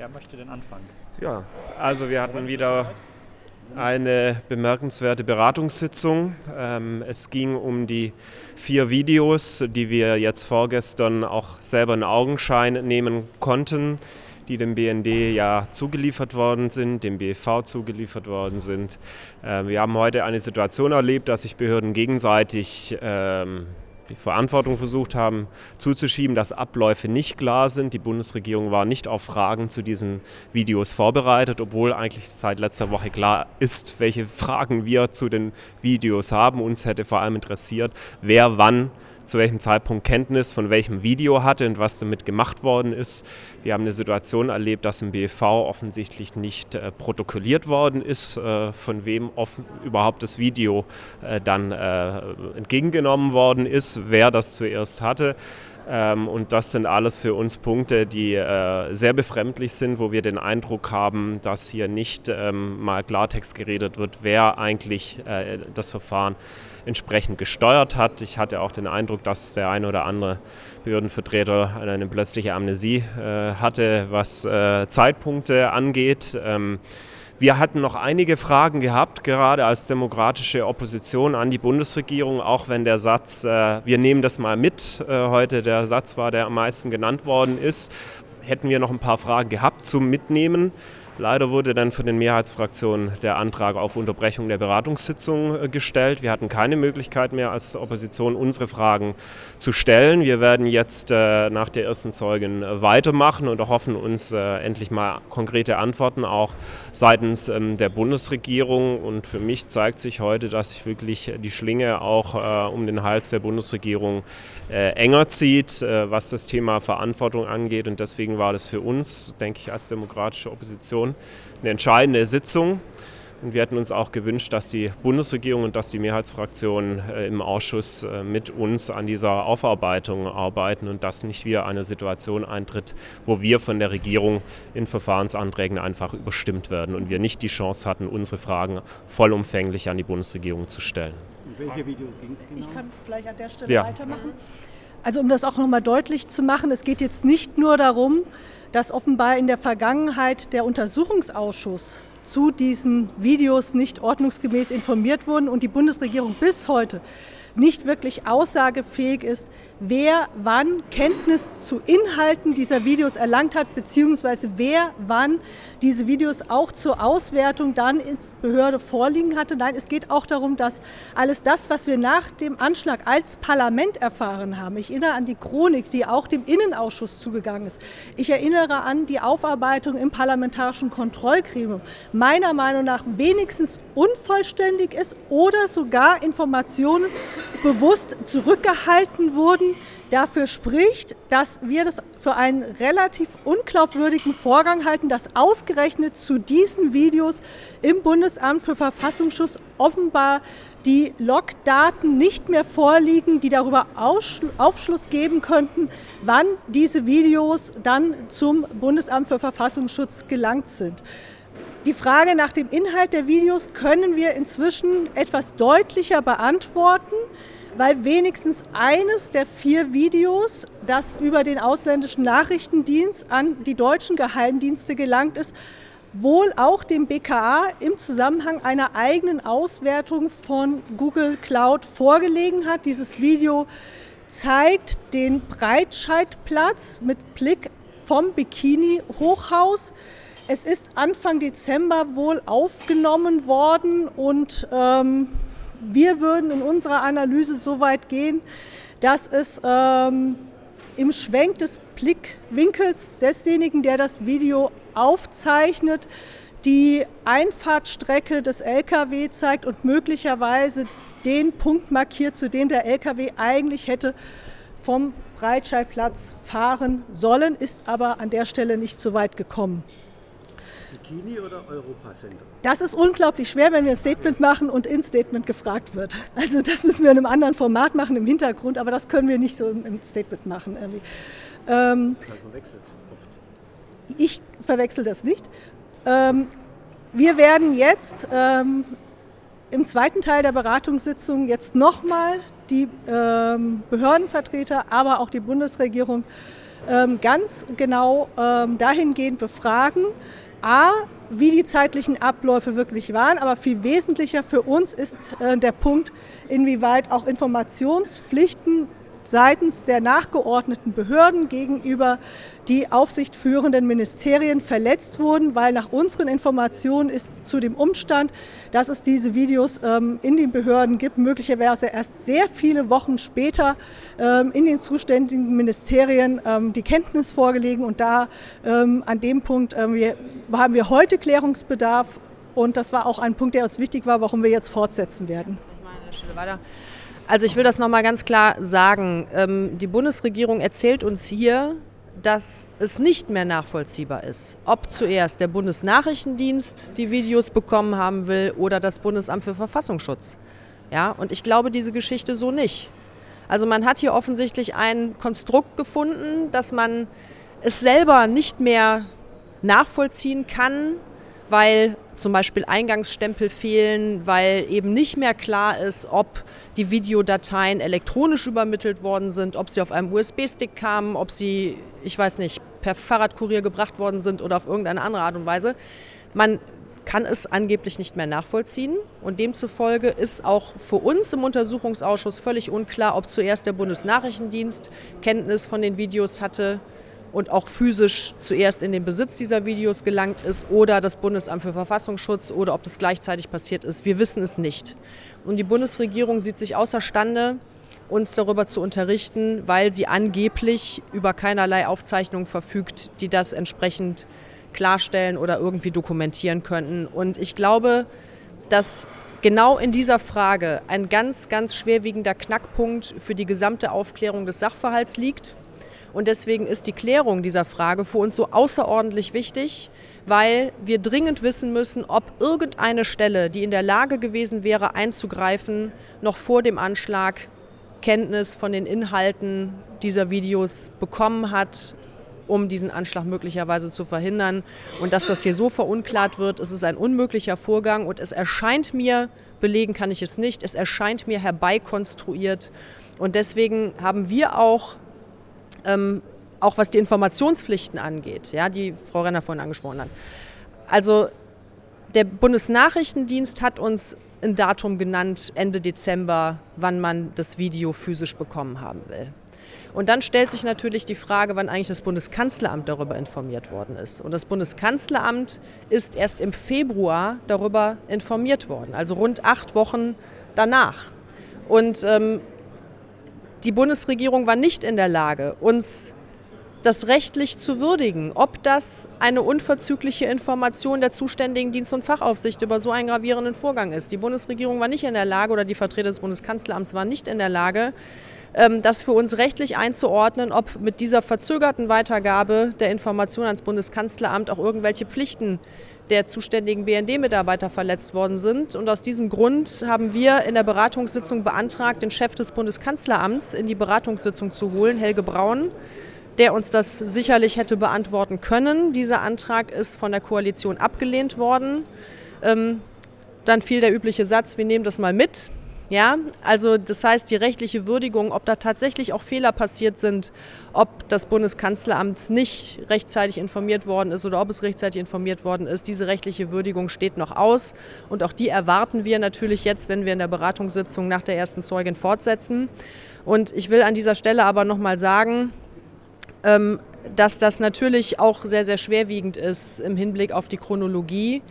Wer möchte denn anfangen? Ja, also wir hatten wieder eine bemerkenswerte Beratungssitzung. Ähm, es ging um die vier Videos, die wir jetzt vorgestern auch selber in Augenschein nehmen konnten, die dem BND ja zugeliefert worden sind, dem BFV zugeliefert worden sind. Äh, wir haben heute eine Situation erlebt, dass sich Behörden gegenseitig ähm, die Verantwortung versucht haben zuzuschieben, dass Abläufe nicht klar sind. Die Bundesregierung war nicht auf Fragen zu diesen Videos vorbereitet, obwohl eigentlich seit letzter Woche klar ist, welche Fragen wir zu den Videos haben. Uns hätte vor allem interessiert, wer wann zu welchem Zeitpunkt Kenntnis von welchem Video hatte und was damit gemacht worden ist. Wir haben eine Situation erlebt, dass im BFV offensichtlich nicht äh, protokolliert worden ist, äh, von wem offen, überhaupt das Video äh, dann äh, entgegengenommen worden ist, wer das zuerst hatte. Ähm, und das sind alles für uns Punkte, die äh, sehr befremdlich sind, wo wir den Eindruck haben, dass hier nicht ähm, mal Klartext geredet wird, wer eigentlich äh, das Verfahren entsprechend gesteuert hat. Ich hatte auch den Eindruck, dass der eine oder andere Behördenvertreter eine plötzliche Amnesie äh, hatte, was Zeitpunkte angeht. Ähm, wir hatten noch einige Fragen gehabt, gerade als demokratische Opposition an die Bundesregierung, auch wenn der Satz, äh, wir nehmen das mal mit, äh, heute der Satz war, der am meisten genannt worden ist, hätten wir noch ein paar Fragen gehabt zum Mitnehmen. Leider wurde dann von den Mehrheitsfraktionen der Antrag auf Unterbrechung der Beratungssitzung äh, gestellt. Wir hatten keine Möglichkeit mehr als Opposition unsere Fragen zu stellen. Wir werden jetzt äh, nach der ersten Zeugin äh, weitermachen und hoffen uns endlich mal konkrete Antworten auch seitens ähm, der Bundesregierung. Und für mich zeigt sich heute, dass sich wirklich die Schlinge auch um den Hals der Bundesregierung enger zieht, was das Thema Verantwortung angeht. Und deswegen war das für uns, denke ich, als demokratische Opposition eine entscheidende Sitzung. Und wir hätten uns auch gewünscht, dass die Bundesregierung und dass die Mehrheitsfraktionen äh, im Ausschuss äh, mit uns an dieser Aufarbeitung arbeiten und dass nicht wieder eine Situation eintritt, wo wir von der Regierung in Verfahrensanträgen einfach überstimmt werden und wir nicht die Chance hatten, unsere Fragen vollumfänglich an die Bundesregierung zu stellen. welche Videos ging es genau? Ich kann vielleicht an der Stelle ja. weitermachen. Also um das auch nochmal deutlich zu machen, es geht jetzt nicht nur darum, dass offenbar in der Vergangenheit der Untersuchungsausschuss zu diesen Videos nicht ordnungsgemäß informiert wurden und die Bundesregierung bis heute nicht wirklich aussagefähig ist, wer wann Kenntnis zu Inhalten dieser Videos erlangt hat, beziehungsweise wer wann diese Videos auch zur Auswertung dann ins Behörde vorliegen hatte. Nein, es geht auch darum, dass alles das, was wir nach dem Anschlag als Parlament erfahren haben, ich erinnere an die Chronik, die auch dem Innenausschuss zugegangen ist. Ich erinnere an die Aufarbeitung im parlamentarischen Kontrollgremium, meiner Meinung nach wenigstens unvollständig ist oder sogar Informationen bewusst zurückgehalten wurden, dafür spricht, dass wir das für einen relativ unglaubwürdigen Vorgang halten, dass ausgerechnet zu diesen Videos im Bundesamt für Verfassungsschutz offenbar die Logdaten nicht mehr vorliegen, die darüber Aufschluss geben könnten, wann diese Videos dann zum Bundesamt für Verfassungsschutz gelangt sind. Die Frage nach dem Inhalt der Videos können wir inzwischen etwas deutlicher beantworten, weil wenigstens eines der vier Videos, das über den ausländischen Nachrichtendienst an die deutschen Geheimdienste gelangt ist, wohl auch dem BKA im Zusammenhang einer eigenen Auswertung von Google Cloud vorgelegen hat. Dieses Video zeigt den Breitscheidplatz mit Blick vom Bikini-Hochhaus es ist Anfang Dezember wohl aufgenommen worden und ähm, wir würden in unserer Analyse so weit gehen, dass es ähm, im Schwenk des Blickwinkels desjenigen, der das Video aufzeichnet, die Einfahrtstrecke des LKW zeigt und möglicherweise den Punkt markiert, zu dem der LKW eigentlich hätte vom Breitscheidplatz fahren sollen, ist aber an der Stelle nicht so weit gekommen. Bikini oder Europacenter? Das ist unglaublich schwer, wenn wir ein Statement machen und ins Statement gefragt wird. Also das müssen wir in einem anderen Format machen im Hintergrund, aber das können wir nicht so im Statement machen. Irgendwie. Ähm, das verwechselt oft. Ich verwechsel das nicht. Ähm, wir werden jetzt ähm, im zweiten Teil der Beratungssitzung jetzt nochmal die ähm, Behördenvertreter, aber auch die Bundesregierung ähm, ganz genau ähm, dahingehend befragen, a, wie die zeitlichen Abläufe wirklich waren, aber viel wesentlicher für uns ist äh, der Punkt, inwieweit auch Informationspflichten seitens der nachgeordneten Behörden gegenüber die aufsichtführenden Ministerien verletzt wurden, weil nach unseren Informationen ist zu dem Umstand, dass es diese Videos ähm, in den Behörden gibt, möglicherweise erst sehr viele Wochen später ähm, in den zuständigen Ministerien ähm, die Kenntnis vorgelegen. Und da ähm, an dem Punkt ähm, wir, haben wir heute Klärungsbedarf. Und das war auch ein Punkt, der uns wichtig war, warum wir jetzt fortsetzen werden. Also ich will das nochmal ganz klar sagen. Ähm, die Bundesregierung erzählt uns hier, dass es nicht mehr nachvollziehbar ist, ob zuerst der Bundesnachrichtendienst die Videos bekommen haben will oder das Bundesamt für Verfassungsschutz. Ja, und ich glaube diese Geschichte so nicht. Also man hat hier offensichtlich ein Konstrukt gefunden, dass man es selber nicht mehr nachvollziehen kann, weil zum Beispiel Eingangsstempel fehlen, weil eben nicht mehr klar ist, ob die Videodateien elektronisch übermittelt worden sind, ob sie auf einem USB-Stick kamen, ob sie, ich weiß nicht, per Fahrradkurier gebracht worden sind oder auf irgendeine andere Art und Weise. Man kann es angeblich nicht mehr nachvollziehen. Und demzufolge ist auch für uns im Untersuchungsausschuss völlig unklar, ob zuerst der Bundesnachrichtendienst Kenntnis von den Videos hatte und auch physisch zuerst in den Besitz dieser Videos gelangt ist oder das Bundesamt für Verfassungsschutz oder ob das gleichzeitig passiert ist. Wir wissen es nicht. Und die Bundesregierung sieht sich außerstande, uns darüber zu unterrichten, weil sie angeblich über keinerlei Aufzeichnungen verfügt, die das entsprechend klarstellen oder irgendwie dokumentieren könnten. Und ich glaube, dass genau in dieser Frage ein ganz, ganz schwerwiegender Knackpunkt für die gesamte Aufklärung des Sachverhalts liegt. Und deswegen ist die Klärung dieser Frage für uns so außerordentlich wichtig, weil wir dringend wissen müssen, ob irgendeine Stelle, die in der Lage gewesen wäre, einzugreifen, noch vor dem Anschlag Kenntnis von den Inhalten dieser Videos bekommen hat, um diesen Anschlag möglicherweise zu verhindern. Und dass das hier so verunklart wird, ist es ein unmöglicher Vorgang und es erscheint mir, belegen kann ich es nicht, es erscheint mir herbeikonstruiert. Und deswegen haben wir auch ähm, auch was die Informationspflichten angeht, ja, die Frau Renner vorhin angesprochen hat. Also der Bundesnachrichtendienst hat uns ein Datum genannt, Ende Dezember, wann man das Video physisch bekommen haben will. Und dann stellt sich natürlich die Frage, wann eigentlich das Bundeskanzleramt darüber informiert worden ist. Und das Bundeskanzleramt ist erst im Februar darüber informiert worden, also rund acht Wochen danach. Und ähm, die Bundesregierung war nicht in der Lage, uns das rechtlich zu würdigen, ob das eine unverzügliche Information der zuständigen Dienst- und Fachaufsicht über so einen gravierenden Vorgang ist. Die Bundesregierung war nicht in der Lage oder die Vertreter des Bundeskanzleramts waren nicht in der Lage, ähm, das für uns rechtlich einzuordnen, ob mit dieser verzögerten Weitergabe der Information ans Bundeskanzleramt auch irgendwelche Pflichten der zuständigen BND-Mitarbeiter verletzt worden sind. Und aus diesem Grund haben wir in der Beratungssitzung beantragt, den Chef des Bundeskanzleramts in die Beratungssitzung zu holen, Helge Braun, der uns das sicherlich hätte beantworten können. Dieser Antrag ist von der Koalition abgelehnt worden. Ähm, dann fiel der übliche Satz, wir nehmen das mal mit. Ja, also das heißt, die rechtliche Würdigung, ob da tatsächlich auch Fehler passiert sind, ob das Bundeskanzleramt nicht rechtzeitig informiert worden ist oder ob es rechtzeitig informiert worden ist, diese rechtliche Würdigung steht noch aus. Und auch die erwarten wir natürlich jetzt, wenn wir in der Beratungssitzung nach der ersten Zeugin fortsetzen. Und ich will an dieser Stelle aber nochmal sagen, ähm, dass das natürlich auch sehr, sehr schwerwiegend ist im Hinblick auf die Chronologie,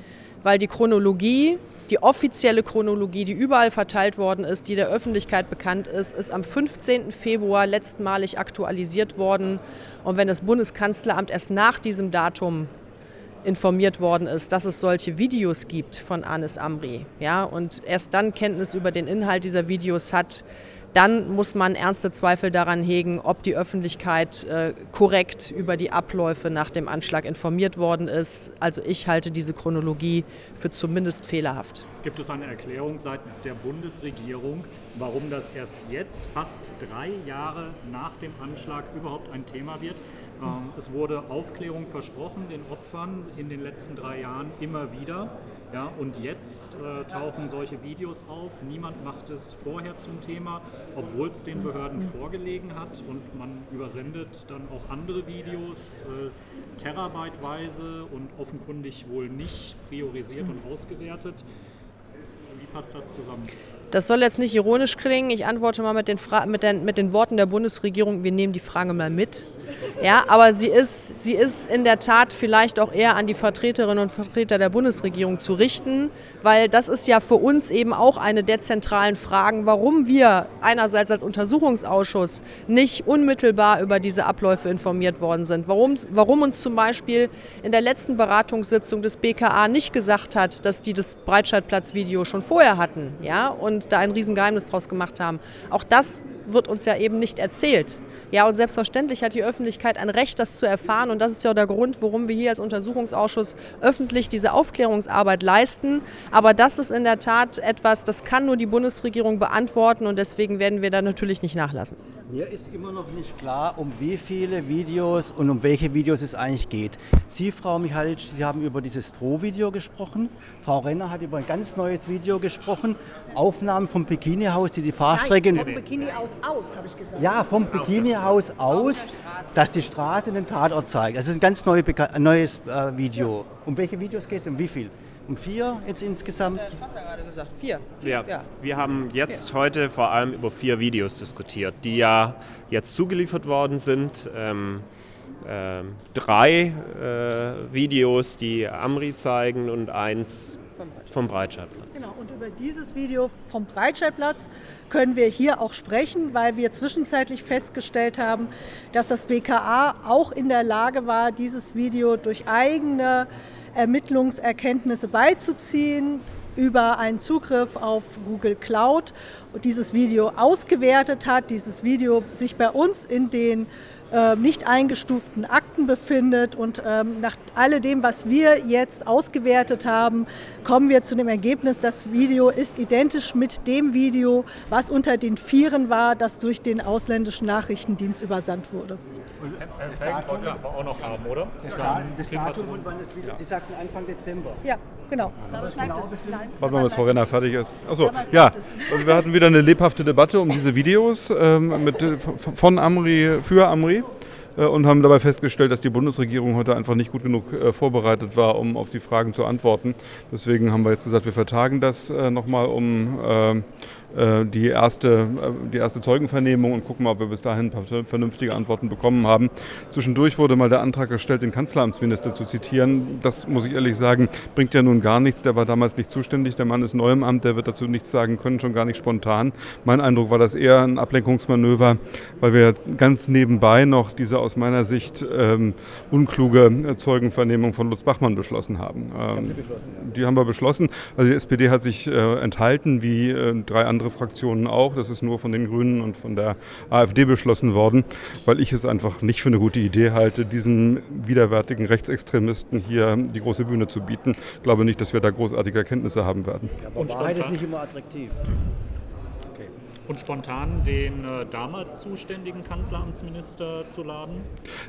weil die Chronologie die offizielle Chronologie, die überall verteilt worden ist, die der Öffentlichkeit bekannt ist, ist am 15. Februar letztmalig aktualisiert worden. Und wenn das Bundeskanzleramt erst nach diesem Datum informiert worden ist, dass es solche Videos gibt von Anis Amri, ja, und erst dann Kenntnis über den Inhalt dieser Videos hat, dann muss man ernste Zweifel daran hegen, ob die Öffentlichkeit äh, korrekt über die Abläufe nach dem Anschlag informiert worden ist. Also ich halte diese Chronologie für zumindest fehlerhaft. Gibt es eine Erklärung seitens der Bundesregierung, warum das erst jetzt, fast drei Jahre nach dem Anschlag, überhaupt ein Thema wird? Ähm, es wurde Aufklärung versprochen den Opfern in den letzten drei Jahren immer wieder. Ja, und jetzt äh, tauchen solche Videos auf. Niemand macht es vorher zum Thema, obwohl es den Behörden vorgelegen hat. Und man übersendet dann auch andere Videos äh, terabyteweise und offenkundig wohl nicht priorisiert und ausgewertet. Wie passt das zusammen? Das soll jetzt nicht ironisch klingen. Ich antworte mal mit den, Fra mit, den, mit den Worten der Bundesregierung. Wir nehmen die Frage mal mit. Ja, aber sie ist, sie ist in der Tat vielleicht auch eher an die Vertreterinnen und Vertreter der Bundesregierung zu richten, weil das ist ja für uns eben auch eine der zentralen Fragen, warum wir einerseits als Untersuchungsausschuss nicht unmittelbar über diese Abläufe informiert worden sind, warum, warum uns zum Beispiel in der letzten Beratungssitzung des BKA nicht gesagt hat, dass die das Breitscheidplatz-Video schon vorher hatten ja, und da ein Riesengeheimnis draus gemacht haben. Auch das wird uns ja eben nicht erzählt. Ja, und selbstverständlich hat die Öffentlichkeit ein Recht, das zu erfahren. Und das ist ja der Grund, warum wir hier als Untersuchungsausschuss öffentlich diese Aufklärungsarbeit leisten. Aber das ist in der Tat etwas, das kann nur die Bundesregierung beantworten. Und deswegen werden wir da natürlich nicht nachlassen. Mir ist immer noch nicht klar, um wie viele Videos und um welche Videos es eigentlich geht. Sie, Frau Michalic, Sie haben über dieses Stroh-Video gesprochen. Frau Renner hat über ein ganz neues Video gesprochen. Aufnahmen vom Bikini-Haus, die die Fahrstrecke... Nein, vom Bikini aus habe ich gesagt. Ja, vom Bikini-Haus aus, dass die Straße den Tatort zeigt. Das ist ein ganz neu, neues äh, Video. Um welche Videos geht es? Um wie viel? Um vier jetzt insgesamt? Der Straße hat gerade gesagt, vier. Ja, wir haben jetzt heute vor allem über vier Videos diskutiert, die ja jetzt zugeliefert worden sind. Ähm, ähm, drei äh, Videos, die Amri zeigen und eins vom Breitscheidplatz. Genau, und über dieses Video vom Breitscheidplatz können wir hier auch sprechen, weil wir zwischenzeitlich festgestellt haben, dass das BKA auch in der Lage war, dieses Video durch eigene Ermittlungserkenntnisse beizuziehen über einen Zugriff auf Google Cloud. Und dieses Video ausgewertet hat, dieses Video sich bei uns in den äh, nicht eingestuften Akten befindet. Und ähm, nach alledem, was wir jetzt ausgewertet haben, kommen wir zu dem Ergebnis, das Video ist identisch mit dem Video, was unter den Vieren war, das durch den ausländischen Nachrichtendienst übersandt wurde. Das Datum wir auch noch haben, oder? Das, da, das Datum und wann das Video... Sie sagten Anfang Dezember. Ja, genau. Warten wir mal, bis Frau Renner fertig ist. Achso, ja, wir hatten wieder eine lebhafte Debatte um diese Videos ähm, mit, von Amri für Amri und haben dabei festgestellt, dass die Bundesregierung heute einfach nicht gut genug äh, vorbereitet war, um auf die Fragen zu antworten. Deswegen haben wir jetzt gesagt, wir vertagen das äh, nochmal um äh, äh, die erste, äh, die erste Zeugenvernehmung und gucken mal, ob wir bis dahin ein paar vernünftige Antworten bekommen haben. Zwischendurch wurde mal der Antrag gestellt, den Kanzleramtsminister zu zitieren. Das muss ich ehrlich sagen, bringt ja nun gar nichts. Der war damals nicht zuständig. Der Mann ist neu im Amt, der wird dazu nichts sagen können, schon gar nicht spontan. Mein Eindruck war das eher ein Ablenkungsmanöver, weil wir ganz nebenbei noch diese aus meiner Sicht ähm, unkluge Zeugenvernehmung von Lutz Bachmann beschlossen haben. Ähm, beschlossen, ja. Die haben wir beschlossen. Also die SPD hat sich äh, enthalten, wie äh, drei andere andere Fraktionen auch. Das ist nur von den Grünen und von der AfD beschlossen worden, weil ich es einfach nicht für eine gute Idee halte, diesen widerwärtigen Rechtsextremisten hier die große Bühne zu bieten. Ich glaube nicht, dass wir da großartige Erkenntnisse haben werden. Ja, aber und Wahrheit ist nicht immer attraktiv und spontan den äh, damals zuständigen Kanzleramtsminister zu laden?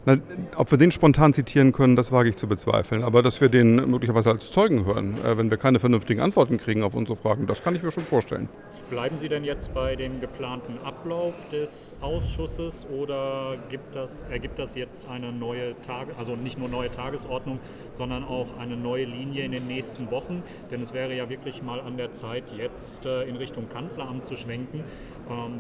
Na, ob wir den spontan zitieren können, das wage ich zu bezweifeln. Aber dass wir den möglicherweise als Zeugen hören, äh, wenn wir keine vernünftigen Antworten kriegen auf unsere Fragen, das kann ich mir schon vorstellen. Bleiben Sie denn jetzt bei dem geplanten Ablauf des Ausschusses oder gibt das, ergibt das jetzt eine neue Tage, also nicht nur neue Tagesordnung, sondern auch eine neue Linie in den nächsten Wochen? Denn es wäre ja wirklich mal an der Zeit, jetzt äh, in Richtung Kanzleramt zu schwenken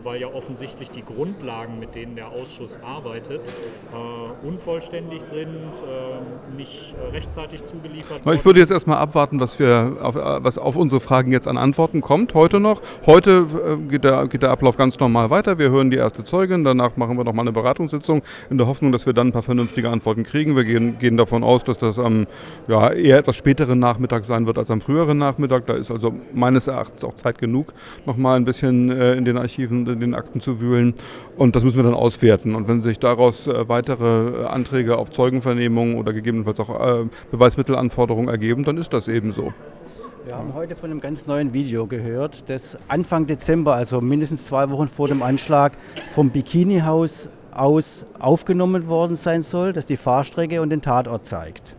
weil ja offensichtlich die Grundlagen, mit denen der Ausschuss arbeitet, äh, unvollständig sind, äh, nicht äh, rechtzeitig zugeliefert worden. Ich würde jetzt erstmal abwarten, was, wir auf, was auf unsere Fragen jetzt an Antworten kommt, heute noch. Heute geht der, geht der Ablauf ganz normal weiter. Wir hören die erste Zeugin, danach machen wir nochmal eine Beratungssitzung in der Hoffnung, dass wir dann ein paar vernünftige Antworten kriegen. Wir gehen, gehen davon aus, dass das am ja, eher etwas späteren Nachmittag sein wird als am früheren Nachmittag. Da ist also meines Erachtens auch Zeit genug, nochmal ein bisschen in den Archiven in den Akten zu wühlen. Und das müssen wir dann auswerten. Und wenn sich daraus äh, weitere Anträge auf Zeugenvernehmungen oder gegebenenfalls auch äh, Beweismittelanforderungen ergeben, dann ist das eben so. Wir haben heute von einem ganz neuen Video gehört, das Anfang Dezember, also mindestens zwei Wochen vor dem Anschlag, vom Bikini-Haus aus aufgenommen worden sein soll, das die Fahrstrecke und den Tatort zeigt.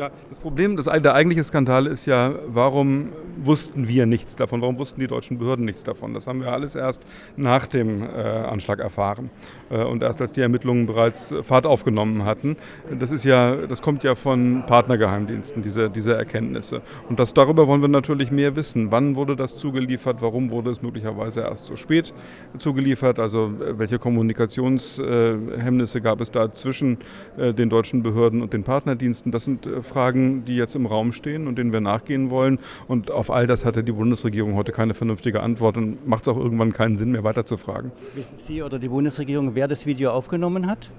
Ja, das Problem, das, der eigentliche Skandal ist ja, warum wussten wir nichts davon? Warum wussten die deutschen Behörden nichts davon? Das haben wir alles erst nach dem äh, Anschlag erfahren äh, und erst als die Ermittlungen bereits Fahrt aufgenommen hatten. Das ist ja, das kommt ja von Partnergeheimdiensten, diese, diese Erkenntnisse. Und das, darüber wollen wir natürlich mehr wissen. Wann wurde das zugeliefert? Warum wurde es möglicherweise erst so spät zugeliefert? Also welche Kommunikationshemmnisse gab es da zwischen äh, den deutschen Behörden und den Partnerdiensten? Das sind äh, Fragen, die jetzt im Raum stehen und denen wir nachgehen wollen. Und auf all das hatte die Bundesregierung heute keine vernünftige Antwort und macht es auch irgendwann keinen Sinn mehr weiter zu fragen. Wissen Sie oder die Bundesregierung, wer das Video aufgenommen hat?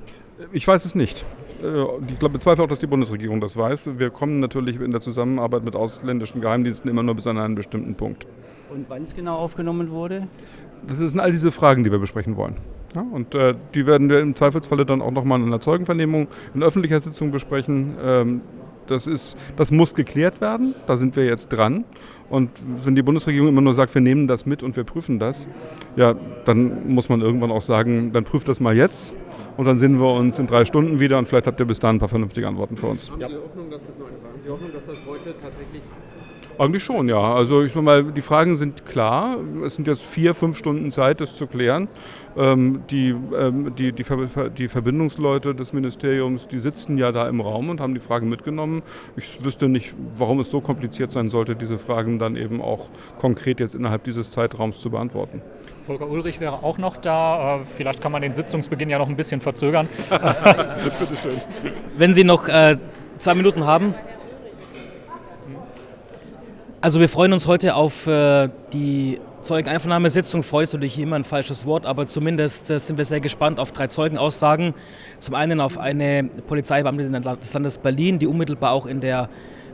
Ich weiß es nicht. Äh, ich glaube, bezweifle auch, dass die Bundesregierung das weiß. Wir kommen natürlich in der Zusammenarbeit mit ausländischen Geheimdiensten immer nur bis an einen bestimmten Punkt. Und wann es genau aufgenommen wurde? Das sind all diese Fragen, die wir besprechen wollen. Ja, und äh, die werden wir im Zweifelsfalle dann auch nochmal in einer Zeugenvernehmung in öffentlicher Sitzung besprechen. Ähm, das, ist, das muss geklärt werden, da sind wir jetzt dran. Und wenn die Bundesregierung immer nur sagt, wir nehmen das mit und wir prüfen das, ja, dann muss man irgendwann auch sagen, dann prüft das mal jetzt und dann sehen wir uns in drei Stunden wieder und vielleicht habt ihr bis dahin ein paar vernünftige Antworten für uns. Haben Sie Hoffnung, dass das, Sie Hoffnung, dass das heute tatsächlich eigentlich schon, ja. Also ich mal, die Fragen sind klar. Es sind jetzt vier, fünf Stunden Zeit, das zu klären. Ähm, die, ähm, die, die, Ver die, Verbindungsleute des Ministeriums, die sitzen ja da im Raum und haben die Fragen mitgenommen. Ich wüsste nicht, warum es so kompliziert sein sollte, diese Fragen dann eben auch konkret jetzt innerhalb dieses Zeitraums zu beantworten. Volker Ulrich wäre auch noch da. Äh, vielleicht kann man den Sitzungsbeginn ja noch ein bisschen verzögern. Wenn Sie noch äh, zwei Minuten haben. Also wir freuen uns heute auf äh, die Zeugeneinvernahmesitzung. Freust du dich immer ein falsches Wort, aber zumindest äh, sind wir sehr gespannt auf drei Zeugenaussagen. Zum einen auf eine Polizeibeamtin des Landes Berlin, die unmittelbar auch in der äh,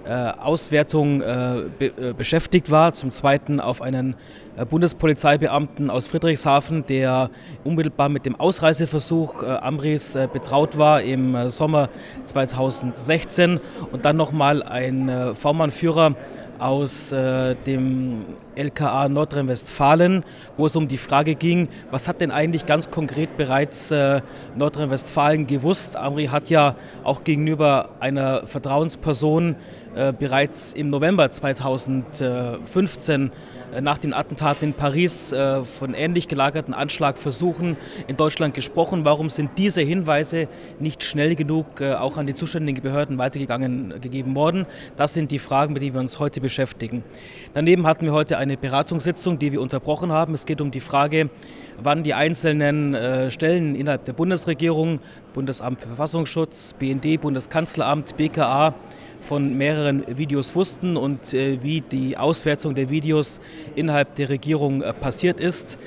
Auswertung äh, be äh, beschäftigt war. Zum Zweiten auf einen äh, Bundespolizeibeamten aus Friedrichshafen, der unmittelbar mit dem Ausreiseversuch Amris betraut war im Sommer 2016. Und dann nochmal ein V-Mann-Führer aus äh, dem LKA Nordrhein-Westfalen, wo es um die Frage ging, was hat denn eigentlich ganz konkret bereits äh, Nordrhein-Westfalen gewusst? Amri hat ja auch gegenüber einer Vertrauensperson äh, bereits im November 2015 äh, nach den Attentaten in Paris äh, von ähnlich gelagerten Anschlagversuchen in Deutschland gesprochen. Warum sind diese Hinweise nicht schnell genug auch an die zuständigen Behörden weitergegangen gegeben worden? Das sind die Fragen, mit denen wir uns heute beschäftigen. Daneben hatten wir heute eine Beratungssitzung, die wir unterbrochen haben. Es geht um die Frage, wann die einzelnen Stellen innerhalb der Bundesregierung, Bundesamt für Verfassungsschutz, BND, Bundeskanzleramt, BKA, von mehreren Videos wussten und äh, wie die Auswertung der Videos innerhalb der Regierung äh, passiert ist.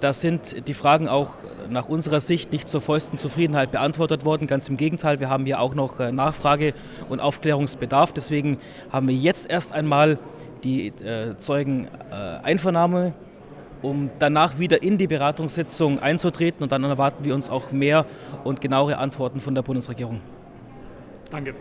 Da sind die Fragen auch nach unserer Sicht nicht zur vollsten Zufriedenheit beantwortet worden. Ganz im Gegenteil, wir haben hier auch noch äh, Nachfrage und Aufklärungsbedarf. Deswegen haben wir jetzt erst einmal die äh, Zeugeneinvernahme, um danach wieder in die Beratungssitzung einzutreten. Und dann erwarten wir uns auch mehr und genauere Antworten von der Bundesregierung. Danke.